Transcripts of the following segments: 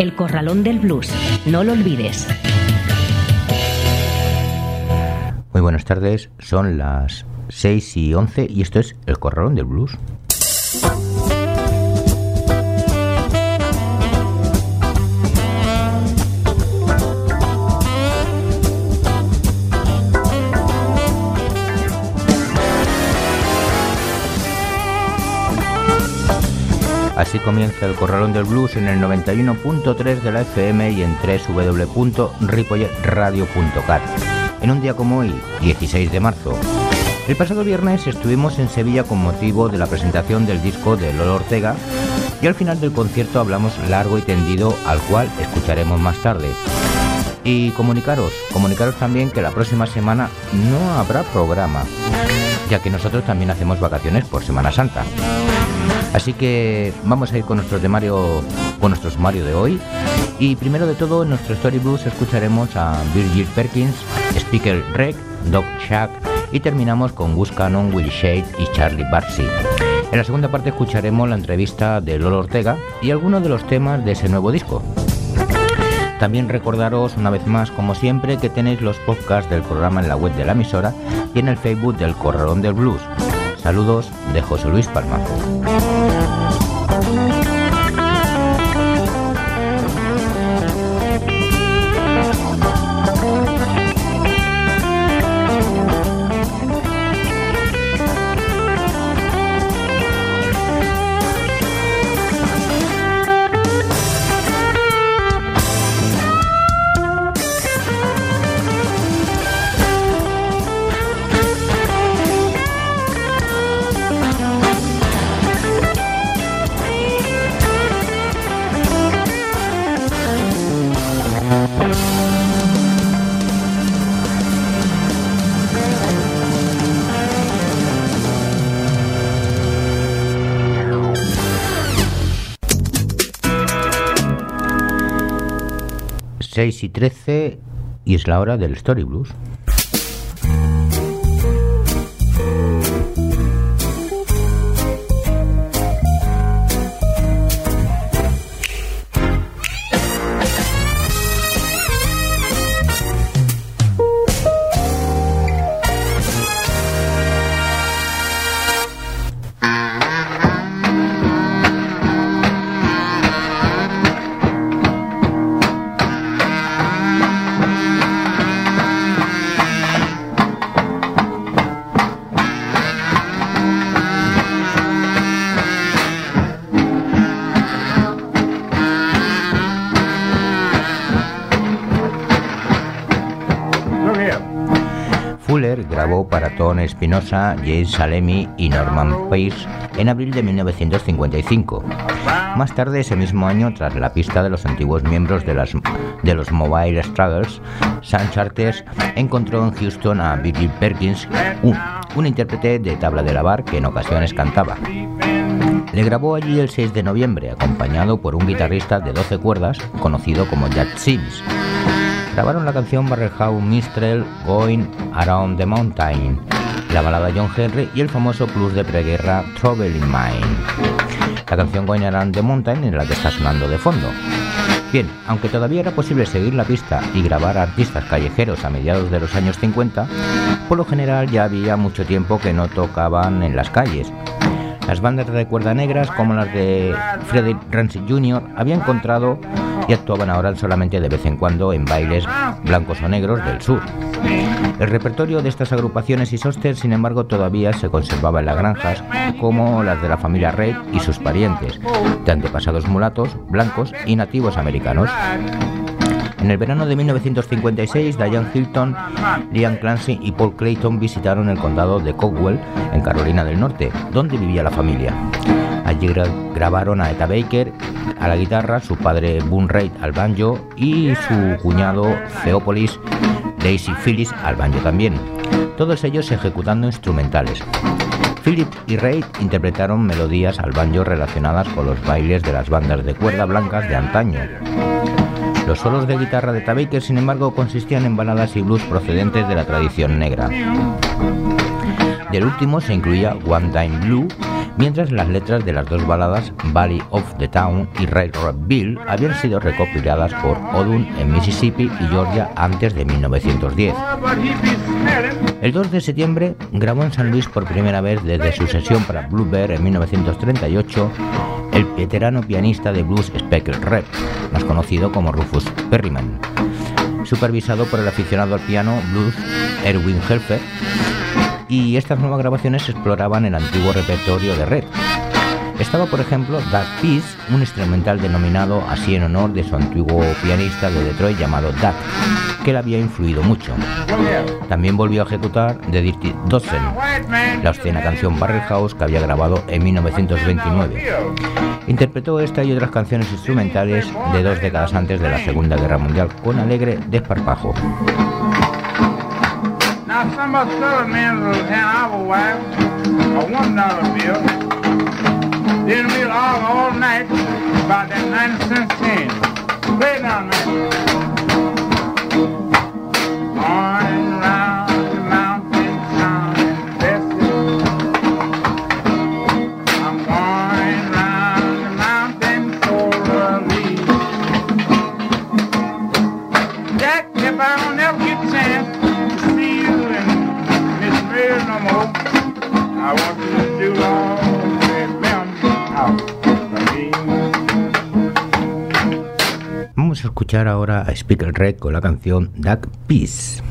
El corralón del blues. No lo olvides. Muy buenas tardes, son las 6 y 11 y esto es El Corralón del Blues. Así comienza el Corralón del Blues en el 91.3 de la FM y en www.ripolletradio.cat. En un día como hoy, 16 de marzo. El pasado viernes estuvimos en Sevilla con motivo de la presentación del disco de Lolo Ortega y al final del concierto hablamos largo y tendido al cual escucharemos más tarde. Y comunicaros, comunicaros también que la próxima semana no habrá programa, ya que nosotros también hacemos vacaciones por Semana Santa. Así que vamos a ir con nuestro temario, con nuestro sumario de hoy. Y primero de todo, en nuestro Story Blues escucharemos a Virgil Perkins, Speaker Reg, Doc Shack y terminamos con Gus Cannon, Will Shade y Charlie Barcy. En la segunda parte escucharemos la entrevista de Lolo Ortega y algunos de los temas de ese nuevo disco. También recordaros una vez más, como siempre, que tenéis los podcasts del programa en la web de la emisora y en el Facebook del Corralón del Blues. Saludos de José Luis Palma. Y 13 y es la hora del Story Blues. Espinosa, James Salemi y Norman Pierce en abril de 1955. Más tarde, ese mismo año, tras la pista de los antiguos miembros de, las, de los Mobile Struggles, Sam Charters encontró en Houston a Virgil Perkins, un, intérprete de tabla de lavar que en ocasiones cantaba. Le grabó allí el 6 de noviembre, acompañado por un guitarrista de 12 cuerdas conocido como Jack Sims. Grabaron la canción House Mistrel Going Around the Mountain, la balada John Henry y el famoso plus de preguerra Trouble in Mind. La canción Going Around the Mountain es la que está sonando de fondo. Bien, aunque todavía era posible seguir la pista y grabar artistas callejeros a mediados de los años 50, por lo general ya había mucho tiempo que no tocaban en las calles. Las bandas de cuerda negras, como las de Freddie Ramsey Jr., habían encontrado y actuaban ahora solamente de vez en cuando en bailes blancos o negros del sur. El repertorio de estas agrupaciones y sóster, sin embargo, todavía se conservaba en las granjas, como las de la familia Reid y sus parientes, de antepasados mulatos, blancos y nativos americanos. En el verano de 1956, Diane Hilton, Liam Clancy y Paul Clayton visitaron el condado de Caldwell, en Carolina del Norte, donde vivía la familia. Allí grabaron a Eta Baker a la guitarra, su padre Boone Reid al banjo y su cuñado Theopolis Daisy Phillips al banjo también, todos ellos ejecutando instrumentales. Philip y Reid interpretaron melodías al banjo relacionadas con los bailes de las bandas de cuerda blancas de antaño. Los solos de guitarra de Tabaker, sin embargo, consistían en baladas y blues procedentes de la tradición negra. Del último se incluía One Time Blue, mientras las letras de las dos baladas Valley of the Town y Railroad Bill habían sido recopiladas por Odun en Mississippi y Georgia antes de 1910. El 2 de septiembre grabó en San Luis por primera vez desde su sesión para Blue Bear en 1938 el veterano pianista de blues Speckle Rep, más conocido como Rufus Perryman, supervisado por el aficionado al piano blues Erwin Helfer y estas nuevas grabaciones exploraban el antiguo repertorio de Red. Estaba, por ejemplo, That Piece, un instrumental denominado así en honor de su antiguo pianista de Detroit llamado Duck, que le había influido mucho. También volvió a ejecutar The Dirty Dozen, la obscena canción Barrel House que había grabado en 1929. Interpretó esta y otras canciones instrumentales de dos décadas antes de la Segunda Guerra Mundial con alegre desparpajo. Now some of us men will hand our wives a one dollar bill. Then we'll argue all night about that 90 cent change. Play it down, man. Morning round. Escuchar ahora a Speaker Red con la canción Duck Peace.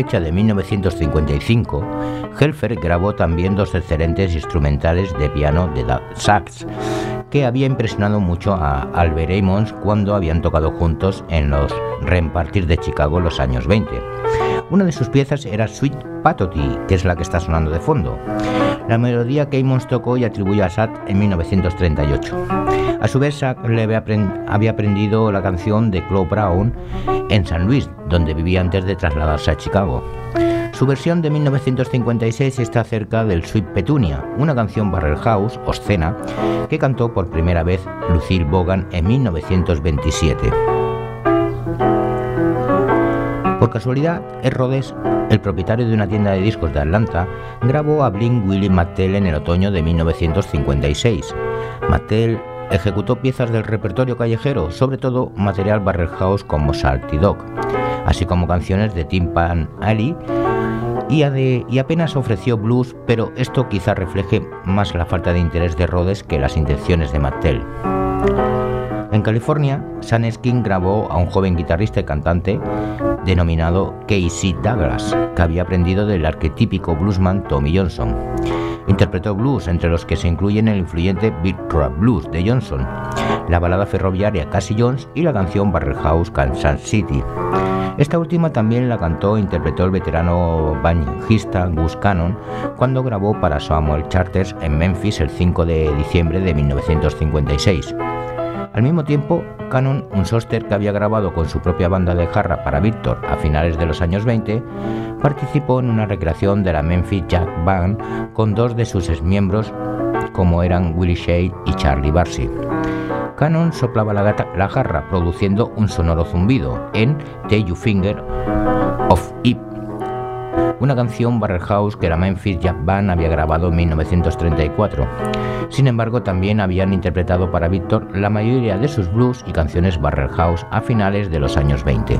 Fecha de 1955, Helfer grabó también dos excelentes instrumentales de piano de sax, que había impresionado mucho a Albert Ammons cuando habían tocado juntos en los reempartir de Chicago los años 20. Una de sus piezas era Sweet Patoti, que es la que está sonando de fondo. La melodía que Ammons tocó y atribuyó a Sat en 1938. A su vez, Sack había aprendido la canción de Claude Brown en San Luis, donde vivía antes de trasladarse a Chicago. Su versión de 1956 está cerca del Sweet Petunia, una canción Barrel House, obscena, que cantó por primera vez Lucille Bogan en 1927. Por casualidad, Ed Rhodes, el propietario de una tienda de discos de Atlanta, grabó a Blink Willie Mattel en el otoño de 1956. Mattel ejecutó piezas del repertorio callejero, sobre todo material Barrel House como Salty Dog, así como canciones de Tim Pan Alley y, apenas ofreció blues, pero esto quizá refleje más la falta de interés de Rhodes que las intenciones de Mattel. En California, Sam Eskin grabó a un joven guitarrista y cantante denominado Casey Douglas, que había aprendido del arquetípico bluesman Tommy Johnson. Interpretó blues, entre los que se incluyen el influyente Big Rock Blues de Johnson, la balada ferroviaria Cassie Jones y la canción Barrel House Kansas City. Esta última también la cantó e interpretó el veterano banjista Gus Cannon cuando grabó para Samuel Charters en Memphis el 5 de diciembre de 1956. Al mismo tiempo, Cannon, un sóster que había grabado con su propia banda de jarra para Victor a finales de los años 20, participó en una recreación de la Memphis Jack Band con dos de sus exmiembros como eran Willie Shade y Charlie Barcy. Cannon soplaba la, la, jarra produciendo un sonoro zumbido en The You Finger of Ip una canción Barrel House que la Memphis Jazz Band había grabado en 1934. Sin embargo, también habían interpretado para Victor la mayoría de sus blues y canciones Barrel House a finales de los años 20.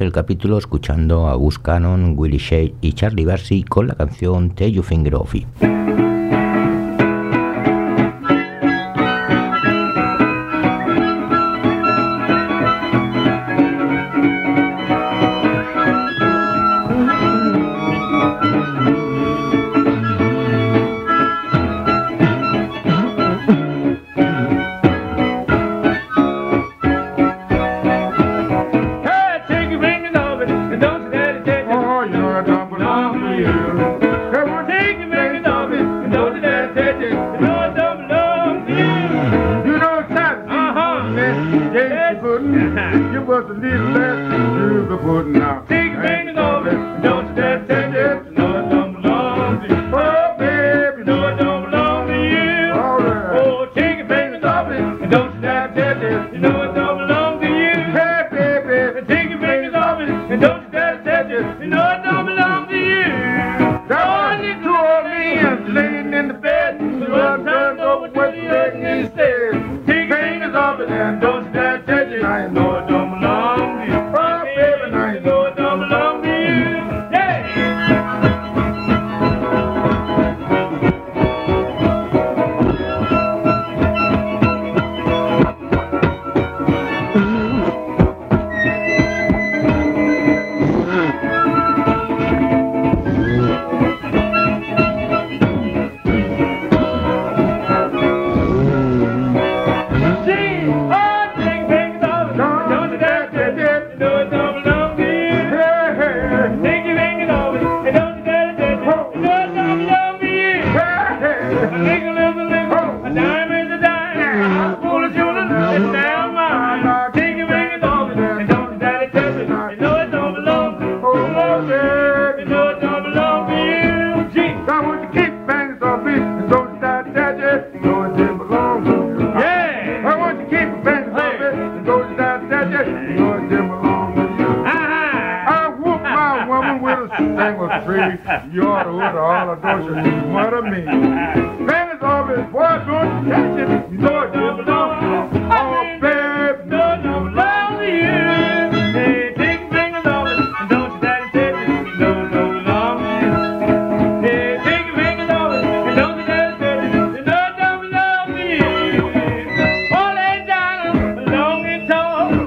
El capítulo escuchando a Gus Cannon, Willie Shea y Charlie Barcy con la canción Tell You Finger Off it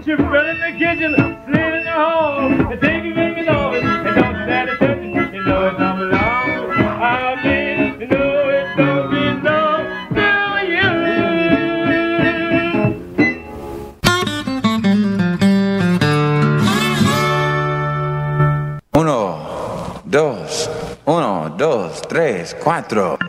your brother in the kitchen, slid in the hall, and take your baby long, and don't you dare touch you know it don't belong. I mean, you know it don't belong to you. Uno, dos, uno, dos, tres, cuatro.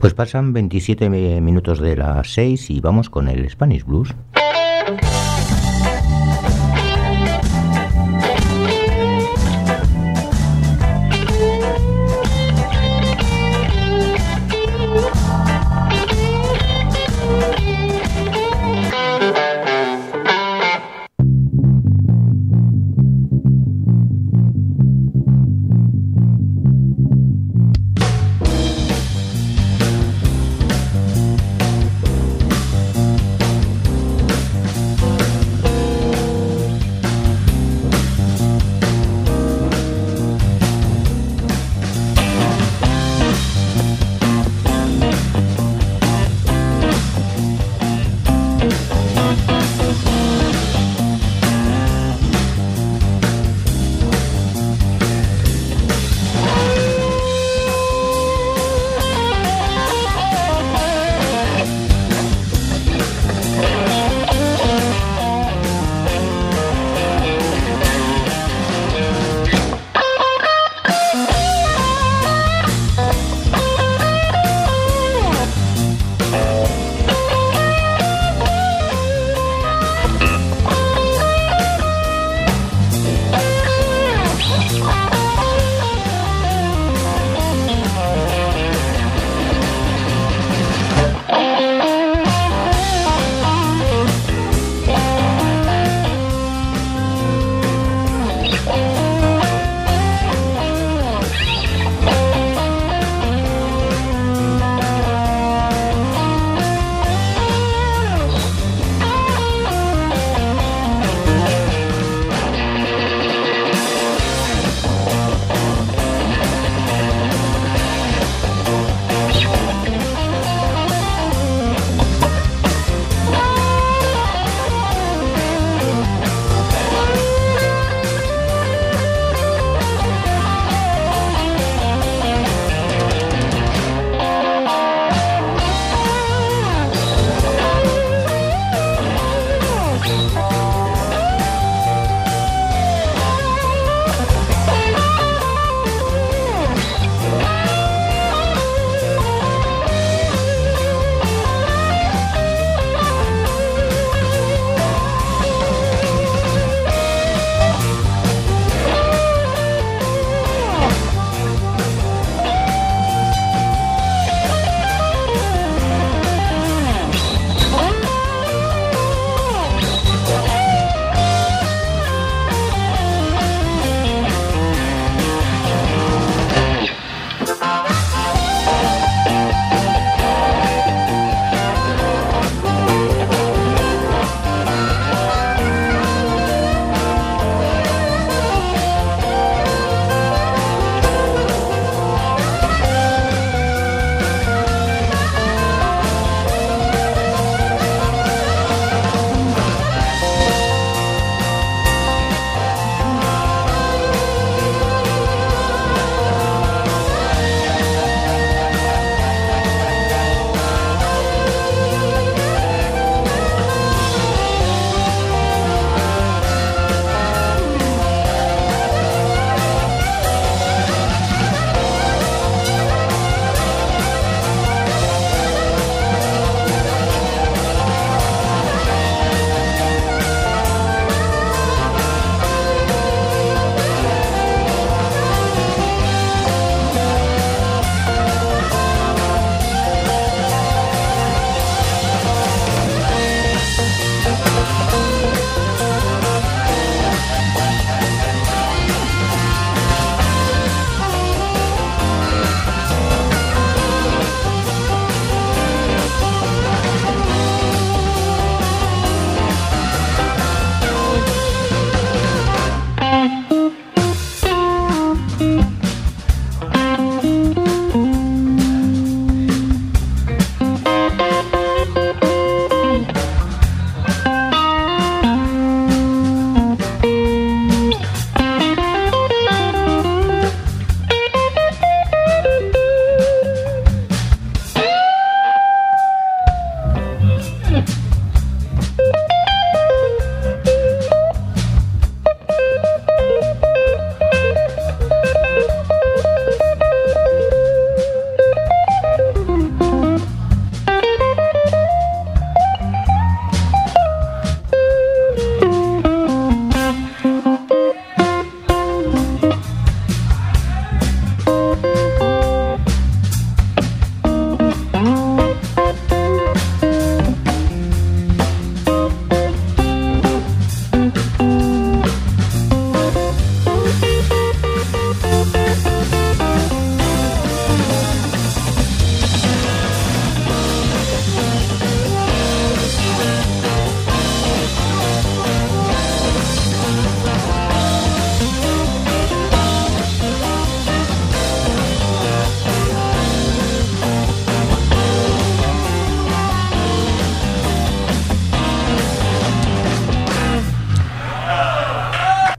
Pues pasan 27 minutos de las 6 y vamos con el Spanish Blues.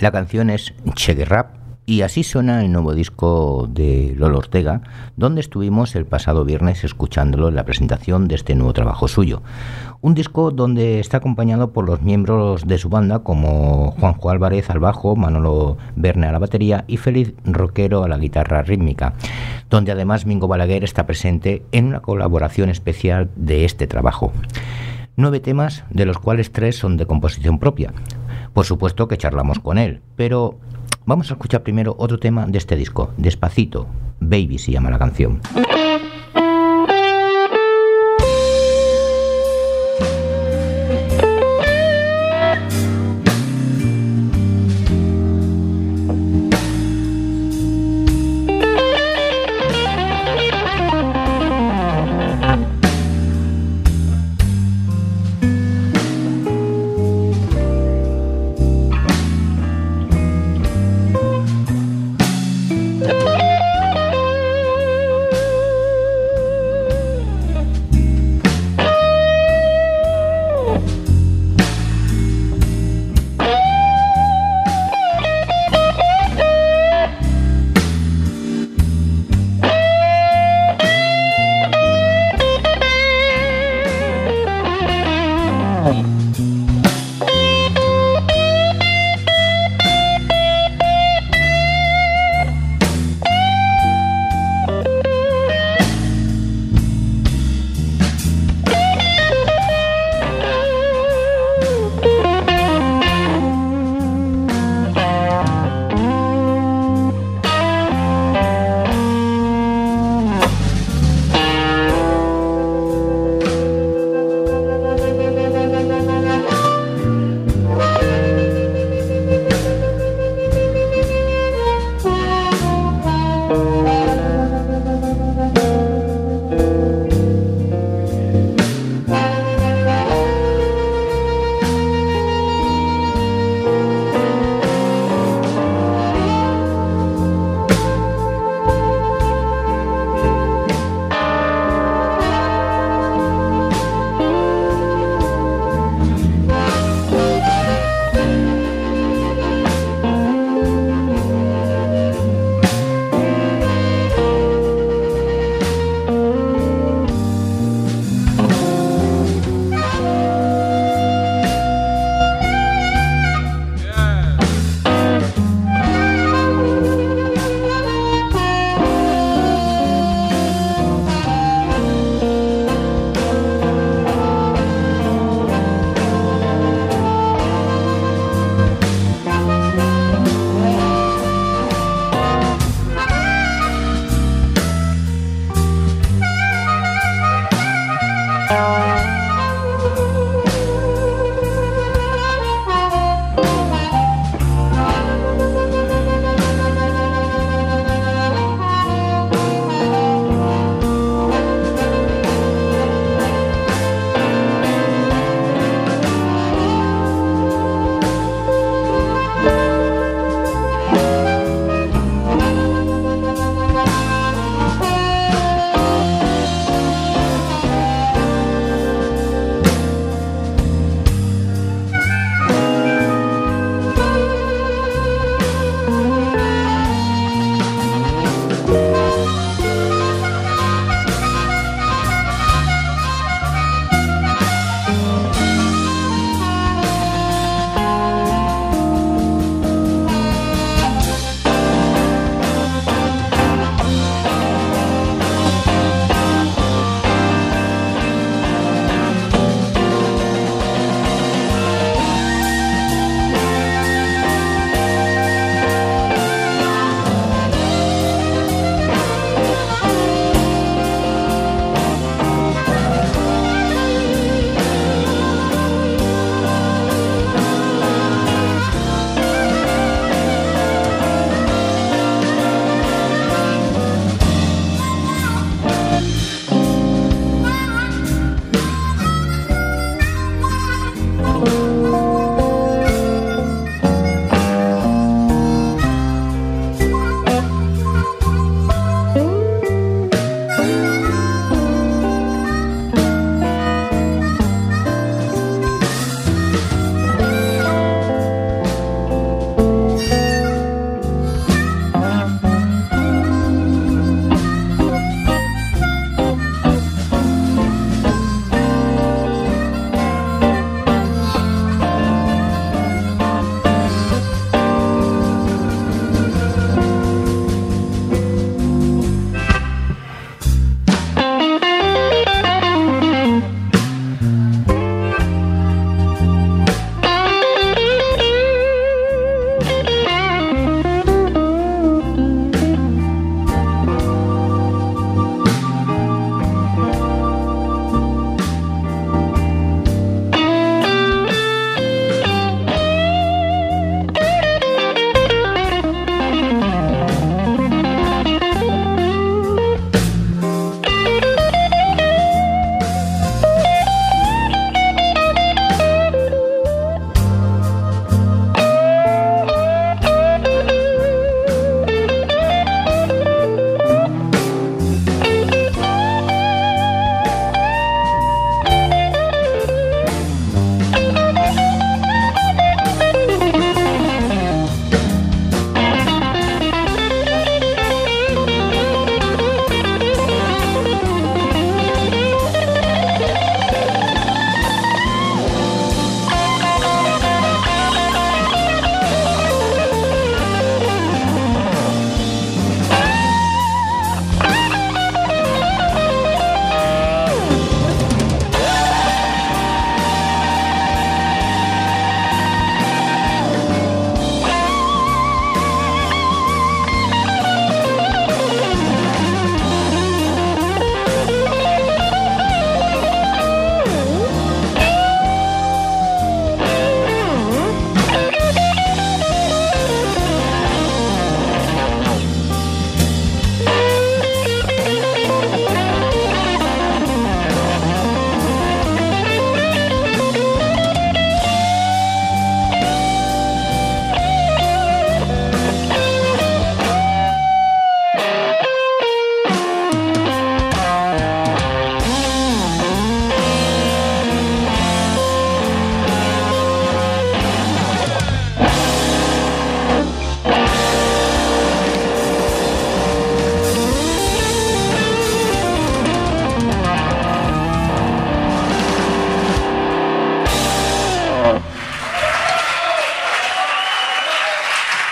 La canción es Chegue Rap y así suena el nuevo disco de Lolo Ortega, donde estuvimos el pasado viernes escuchándolo en la presentación de este nuevo trabajo suyo. Un disco donde está acompañado por los miembros de su banda como Juanjo Álvarez al bajo, Manolo Verne a la batería y Félix Roquero a la guitarra rítmica, donde además Mingo Balaguer está presente en una colaboración especial de este trabajo. Nueve temas, de los cuales tres son de composición propia. Por supuesto que charlamos con él, pero Vamos a escuchar primero otro tema de este disco, Despacito, Baby se llama la canción.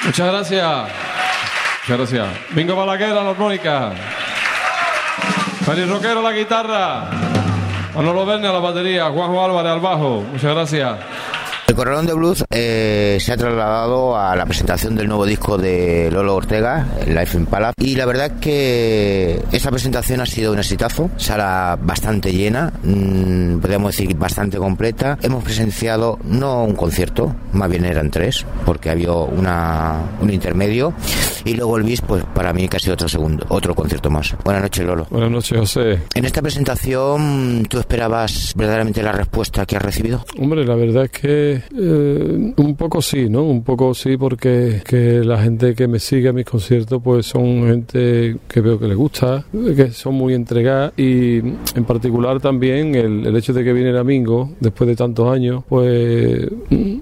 Muchas gracias. Muchas gracias. Bingo Balaguer a la armónica. Feliz Roquero a la guitarra. Manolo Verne a la batería. Juanjo Álvarez al bajo. Muchas gracias. El Corralón de Blues eh, se ha trasladado a la presentación del nuevo disco de Lolo Ortega, Life in Palace, y la verdad que esa presentación ha sido un exitazo, sala bastante llena, mmm, podríamos decir bastante completa. Hemos presenciado no un concierto, más bien eran tres, porque había una, un intermedio, y luego el bis, pues para mí sido otro segundo, otro concierto más. Buenas noches, Lolo. Buenas noches, José. En esta presentación, ¿tú esperabas verdaderamente la respuesta que has recibido? Hombre, la verdad es que eh, un poco sí, ¿no? Un poco sí porque que la gente que me sigue a mis conciertos pues son gente que veo que le gusta, que son muy entregadas y en particular también el, el hecho de que viene el amigo después de tantos años pues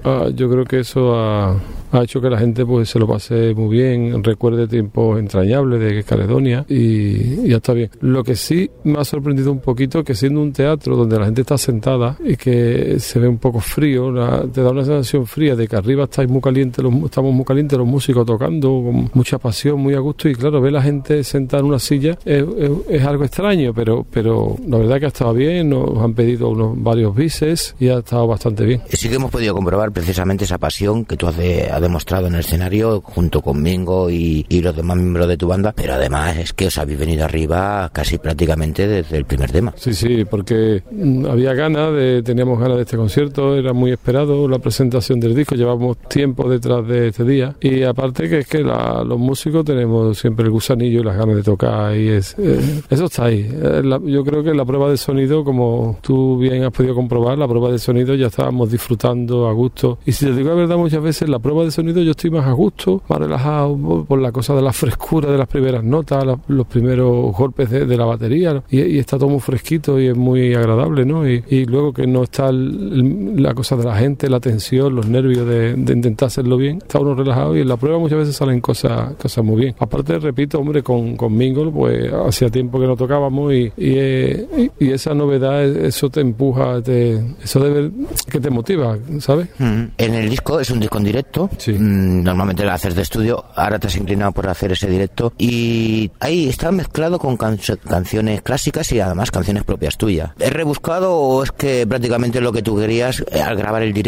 ah, yo creo que eso ha, hecho que la gente pues se lo pase muy bien, recuerde tiempos entrañables de Caledonia y, y ya está bien. Lo que sí me ha sorprendido un poquito que siendo un teatro donde la gente está sentada y que se ve un poco frío, la, te da una sensación fría de que arriba estáis muy calientes, los, estamos muy calientes los músicos tocando con mucha pasión, muy a gusto y claro, ver la gente sentada en una silla es, es, es algo extraño, pero, pero la verdad que ha estado bien, nos han pedido unos varios bises y ha estado bastante bien. Sí que hemos podido comprobar precisamente esa pasión que tú has, de, has demostrado en el escenario junto con Mingo y, y, los demás miembros de tu banda, pero además es que os habéis venido arriba casi prácticamente desde el primer tema. Sí, sí, porque había ganas, de, teníamos ganas de este concierto, era muy esperado la presentación del disco, llevamos tiempo detrás de este día y aparte que es que la, los músicos tenemos siempre el gusanillo y las ganas de tocar y es, eh, eso está ahí. Eh, la, yo creo que la prueba de sonido, como tú bien has podido comprobar, la prueba de sonido ya estábamos disfrutando a gusto y si te digo la verdad muchas veces la prueba de sonido yo estoy más a gusto, más relajado por la cosa de la frescura de las primeras notas, la, los primeros golpes de, de la batería y, y, está todo muy fresquito y es muy agradable, ¿no? Y, y luego que no está el, la cosa de la gente, la tensión, los nervios de, de, intentar hacerlo bien, está uno relajado y en la prueba muchas veces salen cosas, cosas muy bien. Aparte, repito, hombre, con, con Mingle, pues hacía tiempo que no tocábamos y, y, y esa novedad, eso te empuja, te, eso debe, que te motiva, ¿sabes? Mm. En el disco es un disco en directo. Sí. Mm, normalmente lo haces de estudio, ahora te has inclinado por hacer ese directo y ahí está mezclado con can canciones clásicas y además canciones propias tuyas. ¿Es rebuscado o es que prácticamente lo que tú querías eh, al grabar el directo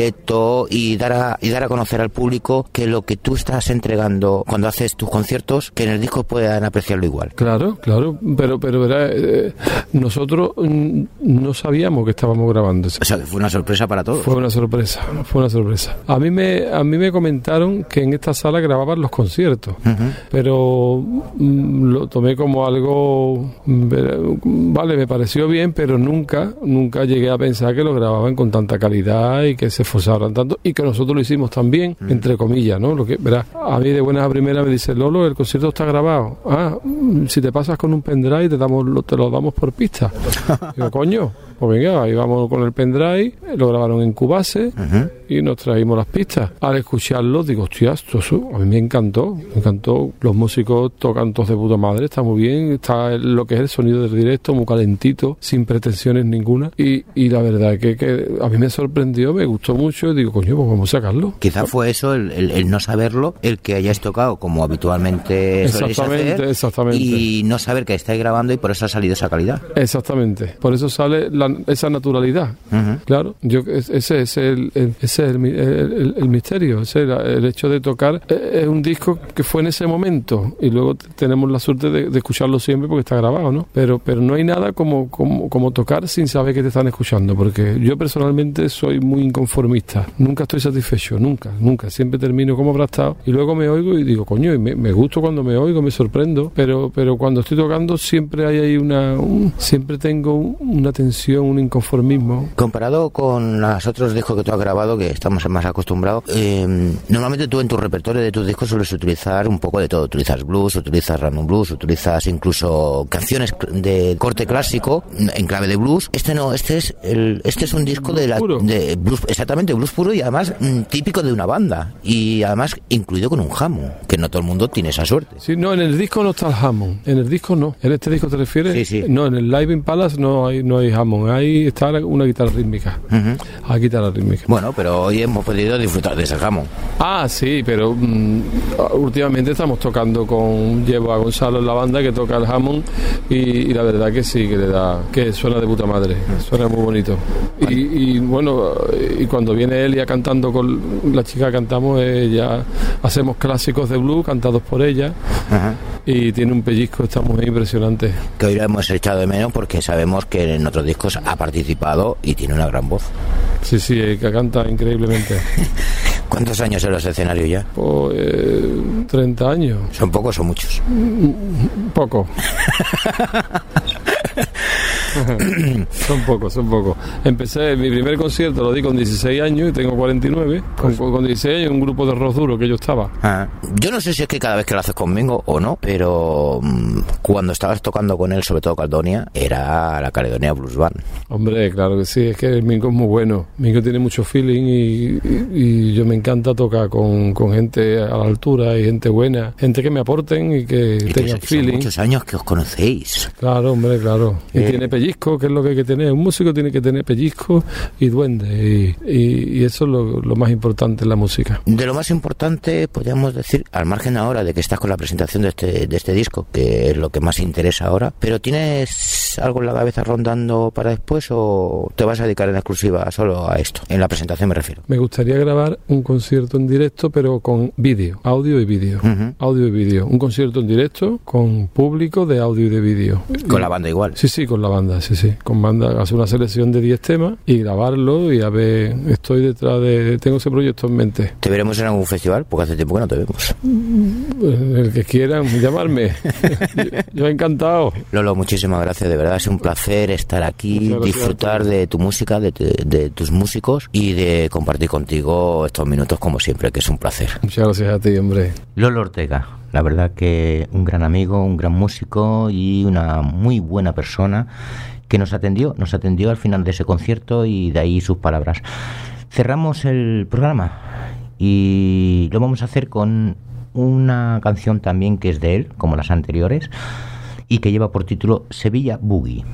y dar a, y dar a conocer al público que lo que tú estás entregando cuando haces tus conciertos, que en el disco puedan apreciarlo igual? Claro, claro, pero, pero verá, eh, nosotros mm, no sabíamos que estábamos grabando eso. O sea, que fue una sorpresa para todos. Fue una sorpresa, fue una sorpresa. A mí me, a mí me comentaron que en esta sala grababan los conciertos, uh -huh. pero mm, lo tomé como algo, vale, me pareció bien, pero nunca, nunca llegué a pensar que lo grababan con tanta calidad y que se esforzaran tanto y que nosotros lo hicimos también, -huh. entre comillas, ¿no? Lo que, verá, a mí de buenas a primeras me dice, Lolo, el concierto está grabado. Ah, si te pasas con un pendrive te, damos, te lo damos por pista. Digo, coño, pues venga, ahí vamos con el pendrive, lo grabaron en Cubase uh -huh. Y nos traímos las pistas. Al escucharlo digo, hostia, esto, eso, a mí me encantó, me encantó. Los músicos tocan todos de puta madre, está muy bien, está lo que es el sonido del directo, muy calentito, sin pretensiones ninguna. Y, y la verdad que, que, a mí me sorprendió, me gustó mucho y digo, coño, pues vamos a sacarlo. Quizá fue eso, el, el, el no saberlo, el que hayáis tocado como habitualmente exactamente, hacer, exactamente. y no saber que estáis grabando y por eso ha salido esa calidad. Exactamente, por eso sale la, esa naturalidad. Uh -huh. Claro, yo, ese es el, el ese es el, el, el, misterio, ese era el hecho de tocar. Eh, Es un disco que fue en ese momento y luego tenemos la suerte de, de escucharlo siempre porque está grabado, ¿no? Pero, pero no hay nada como, como, como tocar sin saber que te están escuchando, porque yo personalmente soy muy inconformista, nunca estoy satisfecho, nunca, nunca, siempre termino como habrá estado y luego me oigo y digo, coño, y me, me gusto cuando me oigo, me sorprendo, pero, pero cuando estoy tocando siempre hay ahí una, un, siempre tengo una tensión, un inconformismo. Comparado con los otros discos que tú has grabado, que estamos más acostumbrados, eh, normalmente tú en tu repertorio de tus discos sueles utilizar un poco de todo. Utilizas blues, utilizas random blues, utilizas incluso canciones de corte clásico en clave de blues. Este no, este es el, este es un disco de, la, de blues, exactamente blues puro y además mm, típico de una banda y además incluido con un jamón, que no todo el mundo tiene esa suerte. Sí, no, en el disco no está el jamón, en el disco no. ¿En este disco te refieres? Sí, sí. No, en el Live in Palace no hay, no hay jamón, ahí está una guitarra rítmica. Uh -huh. Hay guitarra rítmica. Bueno, pero pero hoy hemos podido disfrutar de ese jamón. Ah, sí, pero mm, últimamente estamos tocando con. Llevo a Gonzalo en la banda que toca el jamón y, la verdad que sí, que le da. que suena de puta madre, suena muy bonito. Y, bueno, y cuando viene Elia cantando con la chica que cantamos, ella hacemos clásicos de blues cantados por ella y tiene un pellizco, está muy impresionante. Que hoy lo hemos echado de menos porque sabemos que en otros discos ha participado y tiene una gran voz. Sí, sí, que canta increíblemente. ¿Cuántos años en los escenarios ya? Pues 30 años. ¿Son pocos o muchos? Poco. son pocos, son pocos. Empecé, mi primer concierto lo di con 16 años y tengo 49. Con, pues- con 16 años un grupo de rock duro que yo estaba. Ah, yo no sé si es que cada vez que lo haces conmigo o no, pero mm, cuando estabas tocando con él, sobre todo Caledonia, era la Caledonia Blues Band. Hombre, claro que sí, es que el Mingo es muy bueno. Mingo tiene mucho feeling y, y, yo me encanta tocar con, con, gente a la altura y gente buena, gente que me aporten y que tengan feeling. muchos años que os conocéis. Claro, hombre, claro. Y eh, tiene pellizco, que es lo que hay que tener. Un músico tiene que tener pellizco y duende. Y, eso es lo, más importante en la música. De lo más importante, podríamos decir, al margen ahora de que estás con la presentación de este, de este disco, que es lo que más interesa ahora, pero ¿tienes algo en la cabeza rondando para después o te vas a dedicar en exclusiva solo a esto? En la presentación me refiero. Me gustaría grabar un concierto en directo, pero con vídeo, audio y vídeo. Audio y vídeo. Un concierto en directo con público de audio y de vídeo. Con la banda igual. Sí, sí, con la banda, sí, sí. Con banda, hacer una selección de 10 temas y grabarlo y a ver, estoy detrás de, tengo ese proyecto en mente. ¿Te veremos en algún festival? Porque hace tiempo que no te vemos. El que quieran llamarme. yo, he encantado. Lolo, muchísimas gracias, de verdad, es un placer estar aquí, disfrutar de tu música, de, de tus músicos y de compartir contigo estos minutos como siempre, que es un placer. Muchas gracias a ti, hombre. Lolo Ortega. La verdad que un gran amigo, un gran músico y una muy buena persona que nos atendió, nos atendió al final de ese concierto y de ahí sus palabras. Cerramos el programa y lo vamos a hacer con una canción también que es de él, como las anteriores, y que lleva por título Sevilla Boogie.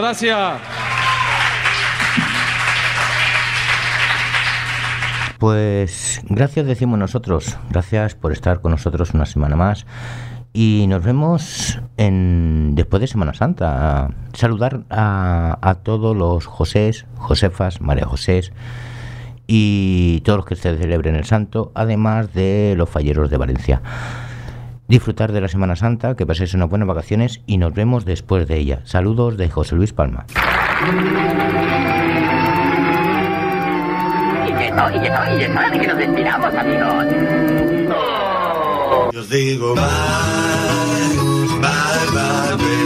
Gracias. Pues gracias decimos nosotros, gracias por estar con nosotros una semana más y nos vemos en, después de Semana Santa. Saludar a, a todos los Josés, Josefas, María Josés y todos los que se celebren el santo, además de los falleros de Valencia. Disfrutar de la Semana Santa, que paséis unas buenas vacaciones y nos vemos después de ella. Saludos de José Luis Palma. no, y que no, y es hora de que nos despidamos, amigos. Yo os digo bye, bye, bye, baby,